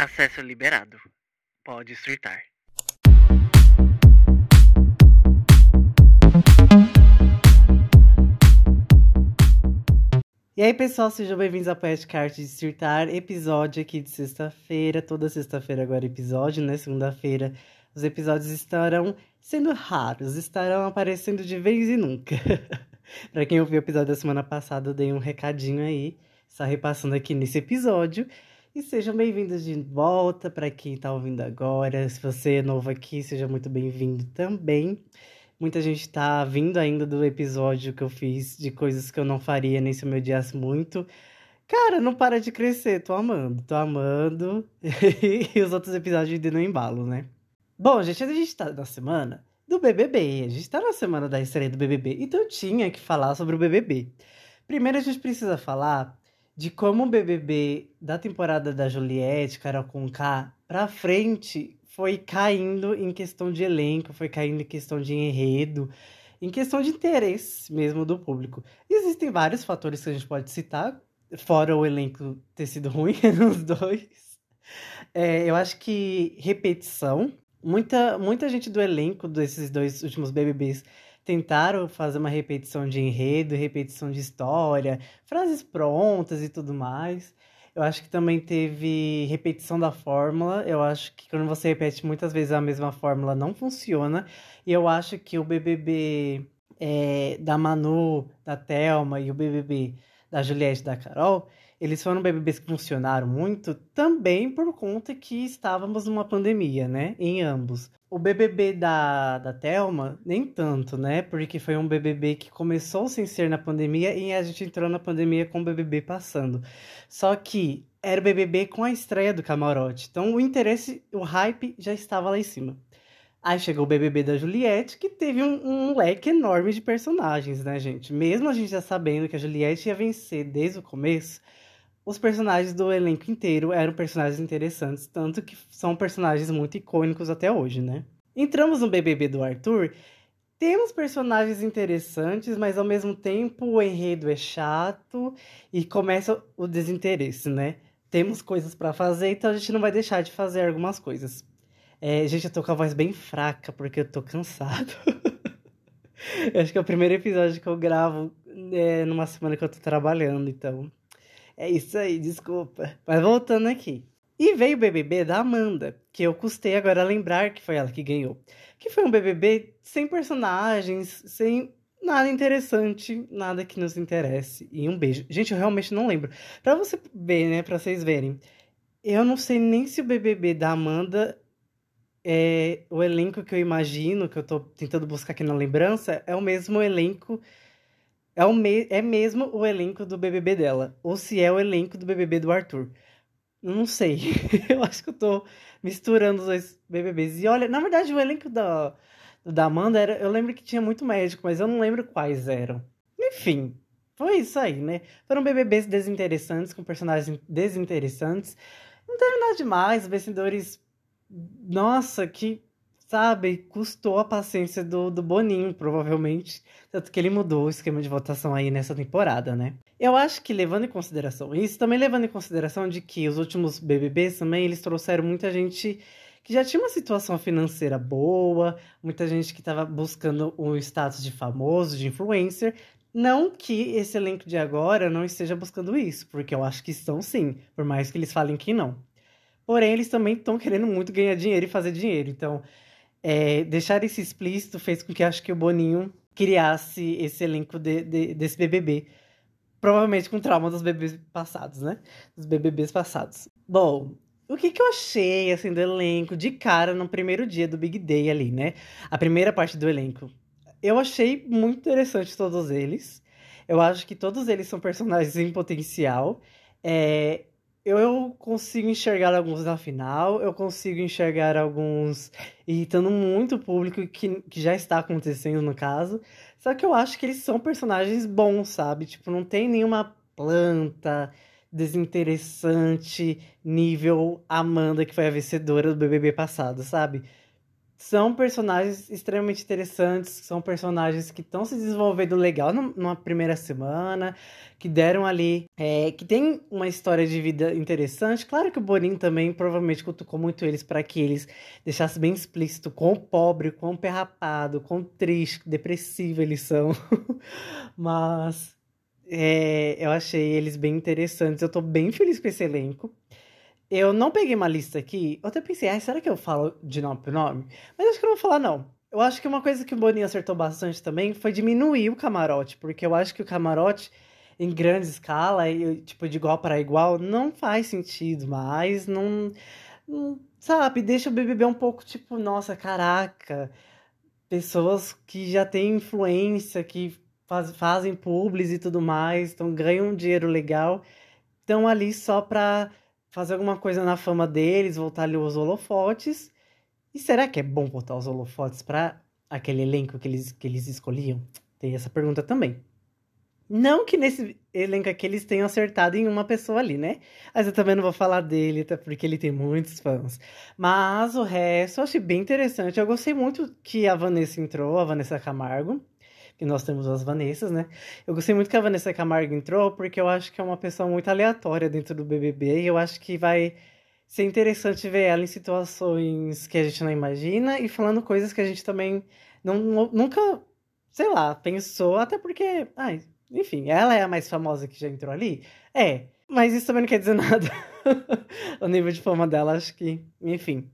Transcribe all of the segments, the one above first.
Acesso liberado. Pode surtar. E aí, pessoal, sejam bem-vindos ao Podcast de Surtar, episódio aqui de sexta-feira. Toda sexta-feira agora episódio, né? Segunda-feira os episódios estarão sendo raros, estarão aparecendo de vez em nunca. para quem ouviu o episódio da semana passada, eu dei um recadinho aí, só repassando aqui nesse episódio. E sejam bem-vindos de volta para quem está ouvindo agora. Se você é novo aqui, seja muito bem-vindo também. Muita gente está vindo ainda do episódio que eu fiz de coisas que eu não faria nem se eu me odiasse muito. Cara, não para de crescer, tô amando, tô amando. e os outros episódios de no embalo, né? Bom, gente, a gente tá na semana do BBB. A gente tá na semana da estreia do BBB, então eu tinha que falar sobre o BBB. Primeiro a gente precisa falar de como o BBB da temporada da Juliette, Carol Conká, pra frente foi caindo em questão de elenco, foi caindo em questão de enredo, em questão de interesse mesmo do público. Existem vários fatores que a gente pode citar, fora o elenco ter sido ruim nos dois. É, eu acho que repetição. Muita, muita gente do elenco desses dois últimos BBBs tentaram fazer uma repetição de enredo, repetição de história, frases prontas e tudo mais. Eu acho que também teve repetição da fórmula. Eu acho que quando você repete muitas vezes a mesma fórmula, não funciona. E eu acho que o BBB é, da Manu, da Thelma e o BBB da Juliette e da Carol, eles foram BBBs que funcionaram muito também por conta que estávamos numa pandemia, né? Em ambos. O BBB da, da Thelma, nem tanto, né? Porque foi um BBB que começou sem ser na pandemia e a gente entrou na pandemia com o BBB passando. Só que era o BBB com a estreia do camarote. Então o interesse, o hype já estava lá em cima. Aí chegou o BBB da Juliette, que teve um, um, leque enorme de personagens, né, gente? Mesmo a gente já sabendo que a Juliette ia vencer desde o começo, os personagens do elenco inteiro eram personagens interessantes, tanto que são personagens muito icônicos até hoje, né? Entramos no BBB do Arthur, temos personagens interessantes, mas ao mesmo tempo o enredo é chato e começa o desinteresse, né? Temos coisas para fazer, então a gente não vai deixar de fazer algumas coisas. É, gente, eu tô com a voz bem fraca porque eu tô cansado. eu acho que é o primeiro episódio que eu gravo é, numa semana que eu tô trabalhando, então é isso aí, desculpa. Mas voltando aqui. E veio o BBB da Amanda, que eu custei agora lembrar que foi ela que ganhou. Que foi um BBB sem personagens, sem nada interessante, nada que nos interesse. E um beijo. Gente, eu realmente não lembro. Pra você ver, né, pra vocês verem. Eu não sei nem se o BBB da Amanda é o elenco que eu imagino, que eu tô tentando buscar aqui na lembrança, é o mesmo elenco é, o me é mesmo o elenco do BBB dela, ou se é o elenco do BBB do Arthur. Não sei. eu acho que eu tô misturando os dois BBBs. E olha, na verdade, o elenco da, da Amanda era. Eu lembro que tinha muito médico, mas eu não lembro quais eram. Enfim, foi isso aí, né? Foram BBBs desinteressantes, com personagens desinteressantes. Não teve nada demais. Vencedores. Nossa, que sabe, custou a paciência do, do Boninho, provavelmente. Tanto que ele mudou o esquema de votação aí nessa temporada, né? Eu acho que levando em consideração isso, também levando em consideração de que os últimos BBBs também, eles trouxeram muita gente que já tinha uma situação financeira boa, muita gente que estava buscando um status de famoso, de influencer. Não que esse elenco de agora não esteja buscando isso, porque eu acho que estão sim, por mais que eles falem que não. Porém, eles também estão querendo muito ganhar dinheiro e fazer dinheiro. Então, é, deixar isso explícito fez com que acho que o Boninho criasse esse elenco de, de, desse BBB. Provavelmente com trauma dos bebês passados, né? Dos BBBs passados. Bom, o que, que eu achei, assim, do elenco de cara no primeiro dia do Big Day ali, né? A primeira parte do elenco. Eu achei muito interessante todos eles. Eu acho que todos eles são personagens em potencial. É, eu consigo enxergar alguns na final, eu consigo enxergar alguns irritando muito o público, que, que já está acontecendo no caso. Só que eu acho que eles são personagens bons, sabe? Tipo, não tem nenhuma planta desinteressante nível Amanda, que foi a vencedora do BBB passado, sabe? São personagens extremamente interessantes, são personagens que estão se desenvolvendo legal numa primeira semana, que deram ali, é, que tem uma história de vida interessante. Claro que o Bonin também provavelmente cutucou muito eles para que eles deixassem bem explícito quão pobre, quão perrapado, quão triste, depressivo eles são. Mas é, eu achei eles bem interessantes. Eu tô bem feliz com esse elenco. Eu não peguei uma lista aqui. Eu até pensei, ah, será que eu falo de nome por nome? Mas acho que eu não vou falar, não. Eu acho que uma coisa que o Boninho acertou bastante também foi diminuir o camarote, porque eu acho que o camarote, em grande escala, e, tipo, de igual para igual, não faz sentido mais. Não, não. Sabe? Deixa o BBB um pouco tipo, nossa, caraca. Pessoas que já têm influência, que faz, fazem publis e tudo mais, então ganham um dinheiro legal, estão ali só pra fazer alguma coisa na fama deles, voltar ali os holofotes. E será que é bom voltar os holofotes para aquele elenco que eles, que eles escolhiam? Tem essa pergunta também. Não que nesse elenco aqui eles tenham acertado em uma pessoa ali, né? Mas eu também não vou falar dele, tá? porque ele tem muitos fãs. Mas o resto eu achei bem interessante. Eu gostei muito que a Vanessa entrou, a Vanessa Camargo que nós temos as Vanessas, né? Eu gostei muito que a Vanessa Camargo entrou, porque eu acho que é uma pessoa muito aleatória dentro do BBB, e eu acho que vai ser interessante ver ela em situações que a gente não imagina e falando coisas que a gente também não, nunca, sei lá, pensou, até porque, ai, enfim, ela é a mais famosa que já entrou ali? É, mas isso também não quer dizer nada. o nível de fama dela, acho que, enfim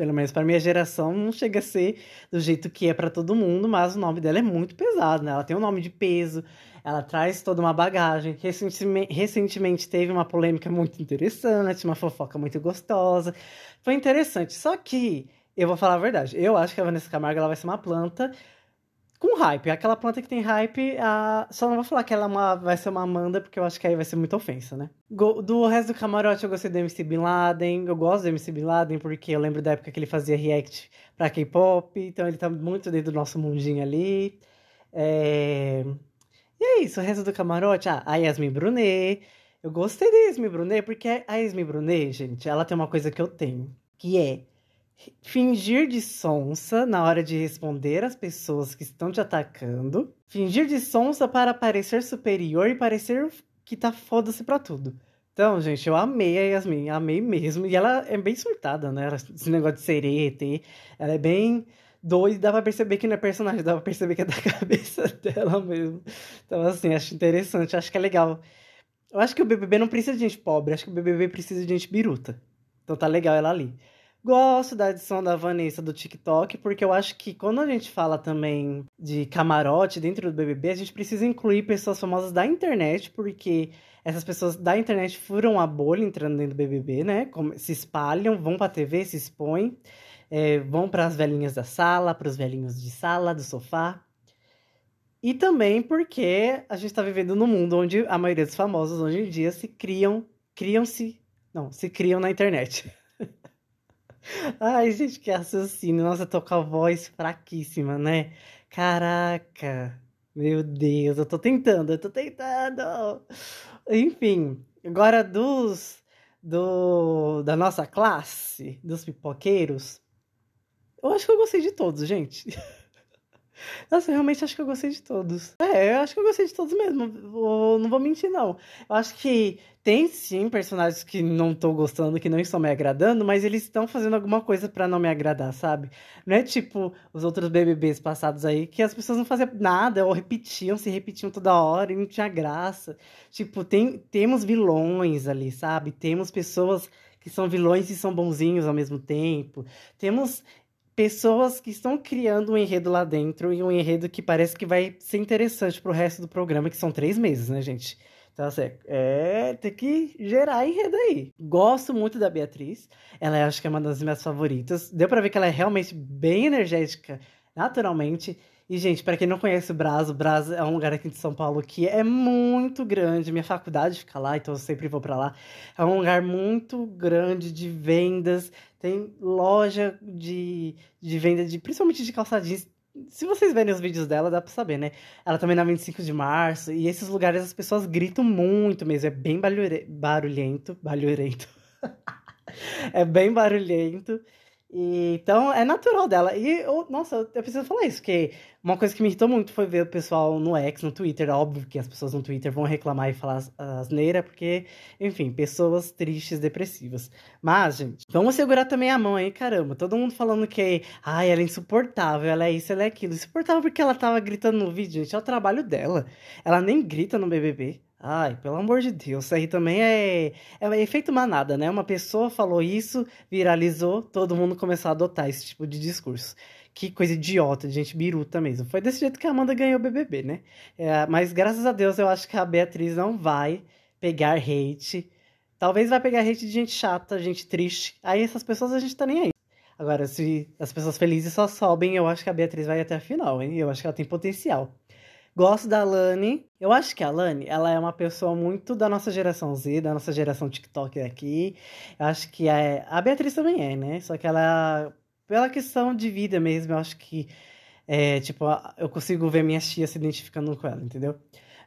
pelo menos para minha geração, não chega a ser do jeito que é para todo mundo, mas o nome dela é muito pesado, né? Ela tem um nome de peso, ela traz toda uma bagagem. Recentemente, recentemente teve uma polêmica muito interessante, uma fofoca muito gostosa. Foi interessante. Só que, eu vou falar a verdade, eu acho que a Vanessa Camargo ela vai ser uma planta com hype. Aquela planta que tem hype, a... só não vou falar que ela é uma... vai ser uma Amanda, porque eu acho que aí vai ser muita ofensa, né? Do resto do camarote, eu gostei do MC Bin Laden. Eu gosto do MC Bin Laden porque eu lembro da época que ele fazia react pra K-pop, então ele tá muito dentro do nosso mundinho ali. É... E é isso, o resto do camarote, ah, a Yasmin Brunet. Eu gostei da Yasmin Brunet porque a Yasmin Brunet, gente, ela tem uma coisa que eu tenho, que é fingir de sonsa na hora de responder às pessoas que estão te atacando, fingir de sonsa para parecer superior e parecer que tá foda-se pra tudo. Então, gente, eu amei a Yasmin, amei mesmo. E ela é bem surtada, né? Esse negócio de sereta, ela é bem doida, dá pra perceber que não é personagem, dá pra perceber que é da cabeça dela mesmo. Então, assim, acho interessante, acho que é legal. Eu acho que o BBB não precisa de gente pobre, acho que o BBB precisa de gente biruta. Então tá legal ela ali. Gosto da edição da Vanessa do TikTok, porque eu acho que quando a gente fala também de camarote dentro do BBB, a gente precisa incluir pessoas famosas da internet, porque essas pessoas da internet furam a bolha entrando dentro do BBB, né? Se espalham, vão pra TV, se expõem, é, vão para as velhinhas da sala, para os velhinhos de sala, do sofá. E também porque a gente está vivendo num mundo onde a maioria dos famosos hoje em dia se criam, criam-se, não, se criam na internet. Ai, gente, que raciocínio. Nossa, tô com a voz fraquíssima, né? Caraca. Meu Deus, eu tô tentando, eu tô tentando. Enfim, agora dos do da nossa classe, dos pipoqueiros, eu acho que eu gostei de todos, gente. Nossa, eu realmente acho que eu gostei de todos. É, eu acho que eu gostei de todos mesmo. Vou, não vou mentir, não. Eu acho que tem sim personagens que não tô gostando, que não estão me agradando, mas eles estão fazendo alguma coisa para não me agradar, sabe? Não é tipo os outros BBBs passados aí, que as pessoas não faziam nada, ou repetiam, se repetiam toda hora e não tinha graça. Tipo, tem, temos vilões ali, sabe? Temos pessoas que são vilões e são bonzinhos ao mesmo tempo. Temos pessoas que estão criando um enredo lá dentro e um enredo que parece que vai ser interessante pro resto do programa, que são três meses, né, gente? Então, assim, é, tem que gerar enredo aí. Gosto muito da Beatriz. Ela acho que é uma das minhas favoritas. Deu pra ver que ela é realmente bem energética, naturalmente. E, gente, para quem não conhece o Brás, o Brás é um lugar aqui de São Paulo que é muito grande. Minha faculdade fica lá, então eu sempre vou para lá. É um lugar muito grande de vendas. Tem loja de, de venda, de, principalmente de calçadinhos. Se vocês verem os vídeos dela, dá pra saber, né? Ela também na 25 de março. E esses lugares as pessoas gritam muito mesmo. É bem barulhento. Barulhento. Barulhento. é bem barulhento. E, então é natural dela. E eu, nossa, eu preciso falar isso, porque uma coisa que me irritou muito foi ver o pessoal no X, no Twitter. Óbvio que as pessoas no Twitter vão reclamar e falar asneira, porque, enfim, pessoas tristes, depressivas. Mas, gente, vamos segurar também a mão aí, caramba. Todo mundo falando que, ai, ela é insuportável, ela é isso, ela é aquilo. Insuportável porque ela tava gritando no vídeo, gente. É o trabalho dela. Ela nem grita no BBB. Ai, pelo amor de Deus, isso aí também é, é efeito manada, né? Uma pessoa falou isso, viralizou, todo mundo começou a adotar esse tipo de discurso. Que coisa idiota, gente biruta mesmo. Foi desse jeito que a Amanda ganhou o BBB, né? É, mas graças a Deus eu acho que a Beatriz não vai pegar hate. Talvez vai pegar hate de gente chata, gente triste. Aí essas pessoas a gente tá nem aí. Agora, se as pessoas felizes só sobem, eu acho que a Beatriz vai até a final, hein? Eu acho que ela tem potencial. Gosto da Lani. Eu acho que a Lani, ela é uma pessoa muito da nossa geração Z, da nossa geração TikTok aqui. Eu acho que é... a Beatriz também é, né? Só que ela, pela questão de vida mesmo, eu acho que, é, tipo, eu consigo ver minhas tias se identificando com ela, entendeu?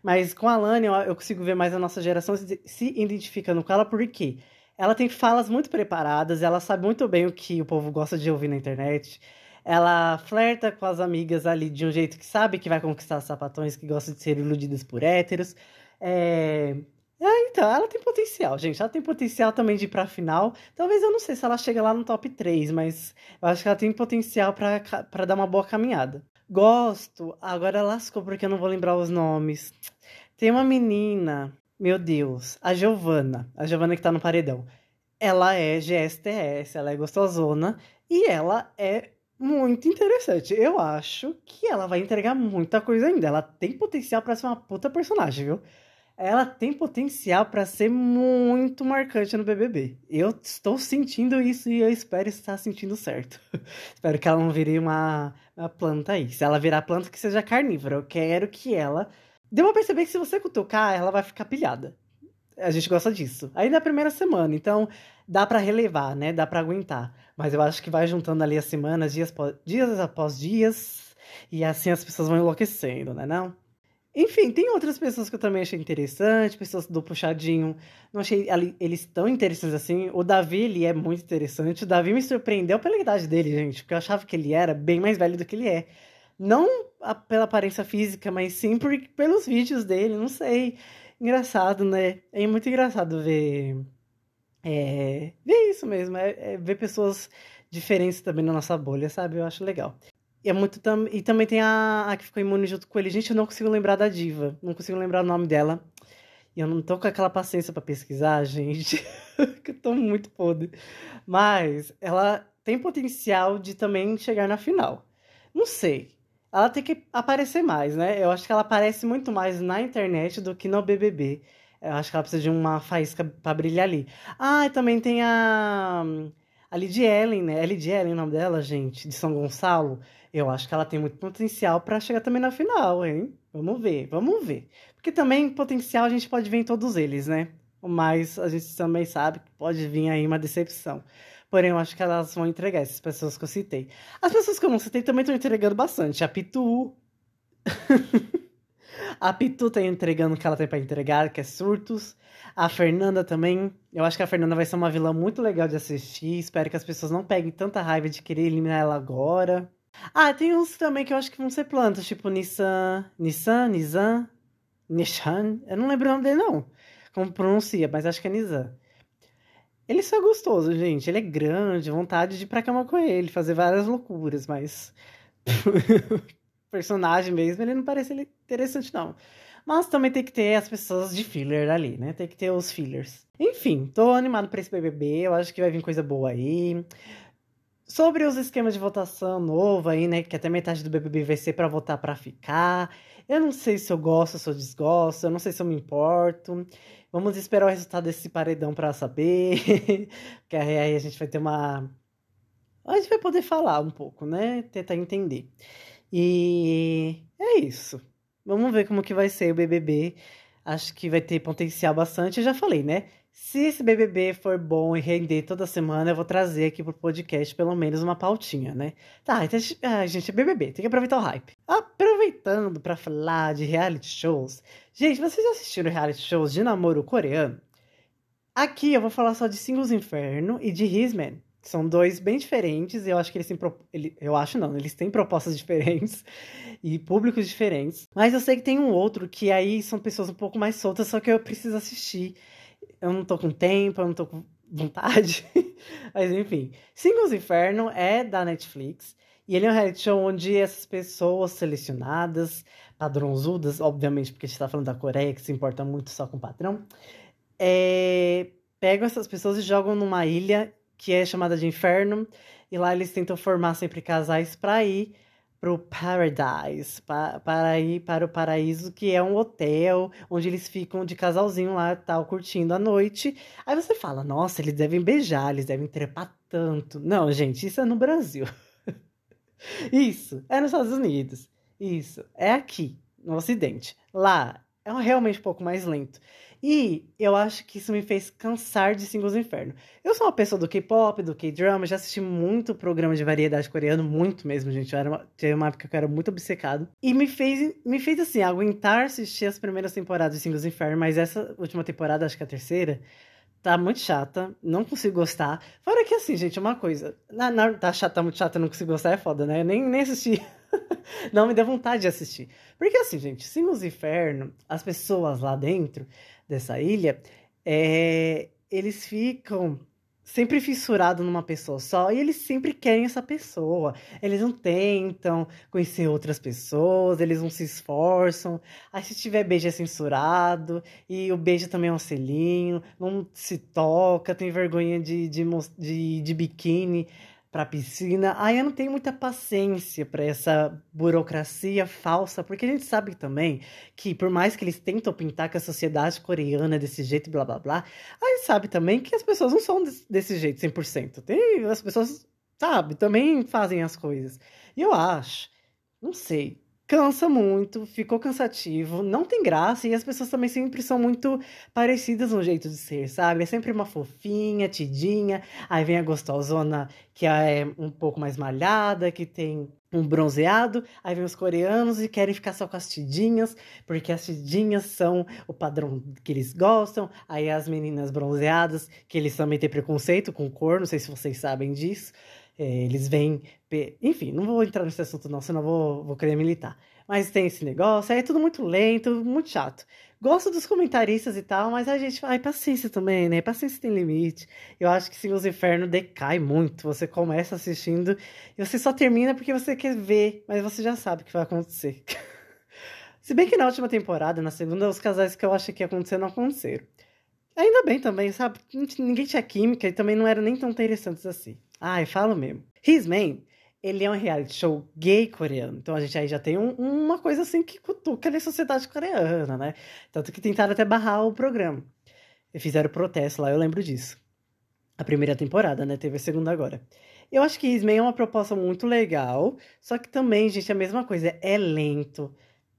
Mas com a Lani, eu consigo ver mais a nossa geração se identificando com ela, porque ela tem falas muito preparadas, ela sabe muito bem o que o povo gosta de ouvir na internet ela flerta com as amigas ali de um jeito que sabe que vai conquistar sapatões que gostam de ser iludidas por héteros. É... é... então, ela tem potencial, gente. Ela tem potencial também de ir pra final. Talvez eu não sei se ela chega lá no top 3, mas eu acho que ela tem potencial para dar uma boa caminhada. Gosto, agora lascou porque eu não vou lembrar os nomes. Tem uma menina, meu Deus, a Giovana. A Giovana que tá no paredão. Ela é GSTS, ela é gostosona e ela é muito interessante. Eu acho que ela vai entregar muita coisa ainda. Ela tem potencial para ser uma puta personagem, viu? Ela tem potencial para ser muito marcante no BBB. Eu estou sentindo isso e eu espero estar sentindo certo. espero que ela não vire uma, uma, planta aí. Se ela virar planta, que seja carnívora. Eu quero que ela. Deu pra perceber que se você cutucar, ela vai ficar pilhada. A gente gosta disso. Aí na primeira semana, então dá para relevar, né? Dá para aguentar. Mas eu acho que vai juntando ali as semanas, dias, dias após dias, e assim as pessoas vão enlouquecendo, né não? Enfim, tem outras pessoas que eu também achei interessante, pessoas do puxadinho. Não achei eles tão interessantes assim. O Davi, ele é muito interessante. O Davi me surpreendeu pela idade dele, gente, porque eu achava que ele era bem mais velho do que ele é. Não pela aparência física, mas sim por, pelos vídeos dele, não sei. Engraçado, né? É muito engraçado ver é, ver isso mesmo, é, é, ver pessoas diferentes também na nossa bolha, sabe? Eu acho legal. E, é muito tam... e também tem a... a que ficou imune junto com ele. Gente, eu não consigo lembrar da diva. Não consigo lembrar o nome dela. E eu não tô com aquela paciência para pesquisar, gente. que eu tô muito podre. Mas ela tem potencial de também chegar na final. Não sei. Ela tem que aparecer mais, né? Eu acho que ela aparece muito mais na internet do que no BBB. Eu acho que ela precisa de uma faísca para brilhar ali. Ah, e também tem a. A Lidia Ellen, né? É Lidia Ellen o nome dela, gente, de São Gonçalo. Eu acho que ela tem muito potencial para chegar também na final, hein? Vamos ver, vamos ver. Porque também potencial a gente pode ver em todos eles, né? Mas a gente também sabe que pode vir aí uma decepção. Porém, eu acho que elas vão entregar, essas pessoas que eu citei. As pessoas que eu não citei também estão entregando bastante. A Pitu. A Pitu tá entregando o que ela tem pra entregar, que é surtos. A Fernanda também. Eu acho que a Fernanda vai ser uma vilã muito legal de assistir. Espero que as pessoas não peguem tanta raiva de querer eliminar ela agora. Ah, tem uns também que eu acho que vão ser plantas, tipo Nissan. Nissan? Nizam? Nishan? Eu não lembro o nome dele, não. Como pronuncia, mas acho que é Nizam. Ele só é gostoso, gente. Ele é grande, vontade de ir pra cama com ele, fazer várias loucuras, mas. personagem mesmo, ele não parece interessante, não. Mas também tem que ter as pessoas de filler ali, né? Tem que ter os fillers. Enfim, tô animado pra esse BBB. Eu acho que vai vir coisa boa aí. Sobre os esquemas de votação novo aí, né? Que até metade do BBB vai ser para votar para ficar. Eu não sei se eu gosto, se eu desgosto. Eu não sei se eu me importo. Vamos esperar o resultado desse paredão para saber. que aí a gente vai ter uma. A gente vai poder falar um pouco, né? Tentar entender. E é isso. Vamos ver como que vai ser o BBB. Acho que vai ter potencial bastante. Eu já falei, né? Se esse BBB for bom e render toda semana, eu vou trazer aqui pro podcast pelo menos uma pautinha, né? Tá, então, a gente, é BBB, tem que aproveitar o hype. Aproveitando para falar de reality shows. Gente, vocês já assistiram reality shows de namoro coreano? Aqui eu vou falar só de Singles Inferno e de His Man. São dois bem diferentes, e eu acho que eles têm. Pro... Eu acho não, eles têm propostas diferentes e públicos diferentes. Mas eu sei que tem um outro que aí são pessoas um pouco mais soltas, só que eu preciso assistir. Eu não tô com tempo, eu não tô com vontade. Mas enfim. Singles Inferno é da Netflix. E ele é um reality show onde essas pessoas selecionadas, padrãozudas, obviamente, porque a gente tá falando da Coreia, que se importa muito só com padrão, é... pegam essas pessoas e jogam numa ilha que é chamada de Inferno. E lá eles tentam formar sempre casais para ir pro Paradise, pa para ir para o paraíso, que é um hotel onde eles ficam de casalzinho lá, tal, curtindo a noite. Aí você fala, nossa, eles devem beijar, eles devem trepar tanto. Não, gente, isso é no Brasil. isso, é nos Estados Unidos. Isso, é aqui, no Ocidente. Lá é realmente um pouco mais lento. E eu acho que isso me fez cansar de Singles Inferno. Eu sou uma pessoa do K-pop, do K-drama, já assisti muito programa de variedade coreano, muito mesmo, gente. Eu era uma, uma época que eu era muito obcecado. E me fez, me fez assim, aguentar assistir as primeiras temporadas de Singles Inferno, mas essa última temporada, acho que é a terceira, tá muito chata, não consigo gostar. Fora que assim, gente, uma coisa. Na, na, tá chata, tá muito chata, não consigo gostar, é foda, né? Eu nem, nem assisti. não me deu vontade de assistir. Porque assim, gente, Singles Inferno, as pessoas lá dentro dessa ilha, é, eles ficam sempre fissurados numa pessoa só e eles sempre querem essa pessoa. Eles não tentam conhecer outras pessoas, eles não se esforçam. Aí se tiver beijo é censurado e o beijo também é um selinho, não se toca, tem vergonha de, de, de, de biquíni para piscina. Aí eu não tenho muita paciência para essa burocracia falsa, porque a gente sabe também que por mais que eles tentam pintar que a sociedade coreana é desse jeito, blá blá blá, a gente sabe também que as pessoas não são desse jeito 100%. Tem as pessoas, sabe, também fazem as coisas. E eu acho, não sei, cansa muito, ficou cansativo, não tem graça e as pessoas também sempre são muito parecidas no jeito de ser, sabe? É sempre uma fofinha, tidinha, aí vem a gostosona que é um pouco mais malhada, que tem um bronzeado, aí vem os coreanos e querem ficar só com as tidinhas, porque as tidinhas são o padrão que eles gostam, aí as meninas bronzeadas, que eles também têm preconceito com cor, não sei se vocês sabem disso, é, eles vêm. Enfim, não vou entrar nesse assunto, não, senão vou, vou querer militar. Mas tem esse negócio, aí é tudo muito lento, muito chato. Gosto dos comentaristas e tal, mas a gente. Ai, paciência também, né? Paciência tem limite. Eu acho que sim, os infernos decai muito. Você começa assistindo e você só termina porque você quer ver, mas você já sabe o que vai acontecer. Se bem que na última temporada, na segunda, os casais que eu achei que ia acontecer não aconteceram. Ainda bem também, sabe? Ninguém tinha química e também não eram nem tão interessantes assim. Ai, falo mesmo. His Man, ele é um reality show gay coreano. Então a gente aí já tem um, uma coisa assim que cutuca na sociedade coreana, né? Tanto que tentaram até barrar o programa. E fizeram protesto lá, eu lembro disso. A primeira temporada, né? Teve a segunda agora. Eu acho que His Man é uma proposta muito legal. Só que também, gente, a mesma coisa. É lento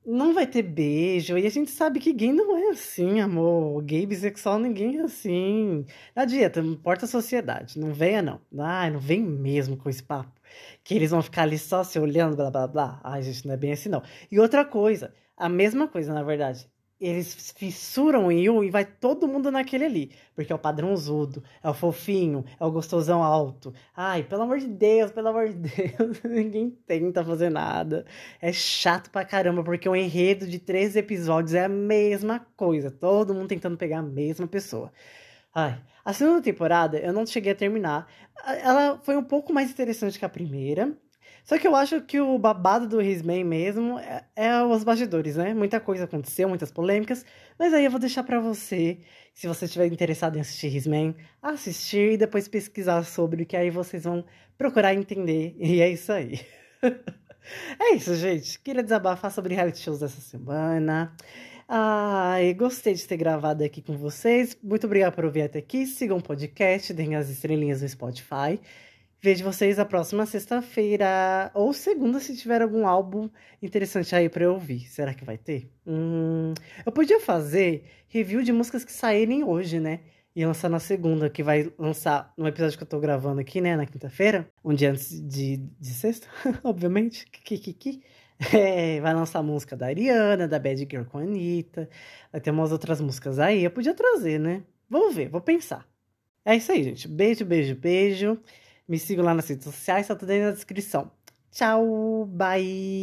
não vai ter beijo. E a gente sabe que gay não é assim, amor. Gay, bissexual, ninguém é assim. Não adianta, não importa a sociedade. Não venha, não. Ai, não vem mesmo com esse papo. Que eles vão ficar ali só se olhando, blá, blá, blá. Ai, gente, não é bem assim, não. E outra coisa, a mesma coisa, na verdade eles fissuram em um e vai todo mundo naquele ali. Porque é o padrãozudo, é o fofinho, é o gostosão alto. Ai, pelo amor de Deus, pelo amor de Deus, ninguém tenta fazer nada. É chato pra caramba, porque o enredo de três episódios é a mesma coisa. Todo mundo tentando pegar a mesma pessoa. Ai, a segunda temporada eu não cheguei a terminar. Ela foi um pouco mais interessante que a primeira. Só que eu acho que o babado do Risman mesmo é, é, os bastidores, né? Muita coisa aconteceu, muitas polêmicas. Mas aí eu vou deixar para você, se você estiver interessado em assistir Risman, assistir e depois pesquisar sobre, que aí vocês vão procurar entender. E é isso aí. é isso, gente. Queria desabafar sobre reality shows dessa semana. Ai, gostei de ter gravado aqui com vocês. Muito obrigada por ouvir até aqui. Sigam o podcast, deem as estrelinhas no Spotify. Vejo vocês a próxima sexta-feira ou segunda se tiver algum álbum interessante aí para eu ouvir. Será que vai ter? Hum, eu podia fazer review de músicas que saírem hoje, né? E lançar na segunda, que vai lançar no episódio que eu tô gravando aqui, né? Na quinta-feira, um dia antes de, de sexta, obviamente. Kikiki. É, vai lançar música da Ariana, da Bad Girl com a Anitta. Vai ter umas outras músicas aí. Eu podia trazer, né? Vamos ver, vou pensar. É isso aí, gente. Beijo, beijo, beijo. Me sigam lá nas redes sociais, tá tudo aí na descrição. Tchau, bye!